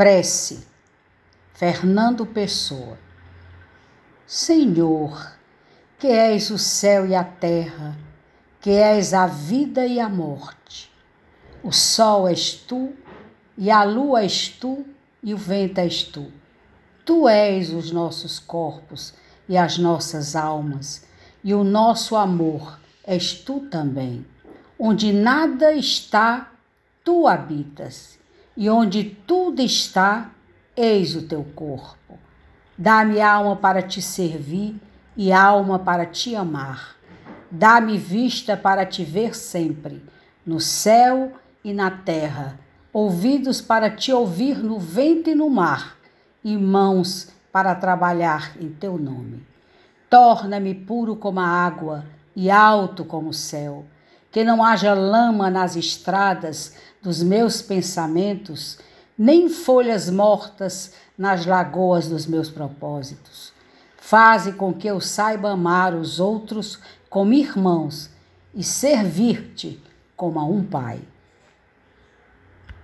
Prece. Fernando Pessoa. Senhor, que és o céu e a terra, que és a vida e a morte. O sol és tu, e a lua és tu, e o vento és tu. Tu és os nossos corpos e as nossas almas, e o nosso amor és tu também. Onde nada está, tu habitas e onde tudo está, eis o teu corpo. Dá-me alma para te servir e alma para te amar. Dá-me vista para te ver sempre, no céu e na terra, ouvidos para te ouvir no vento e no mar, e mãos para trabalhar em teu nome. Torna-me puro como a água e alto como o céu que não haja lama nas estradas dos meus pensamentos, nem folhas mortas nas lagoas dos meus propósitos. Faze com que eu saiba amar os outros como irmãos e servir-te como a um pai.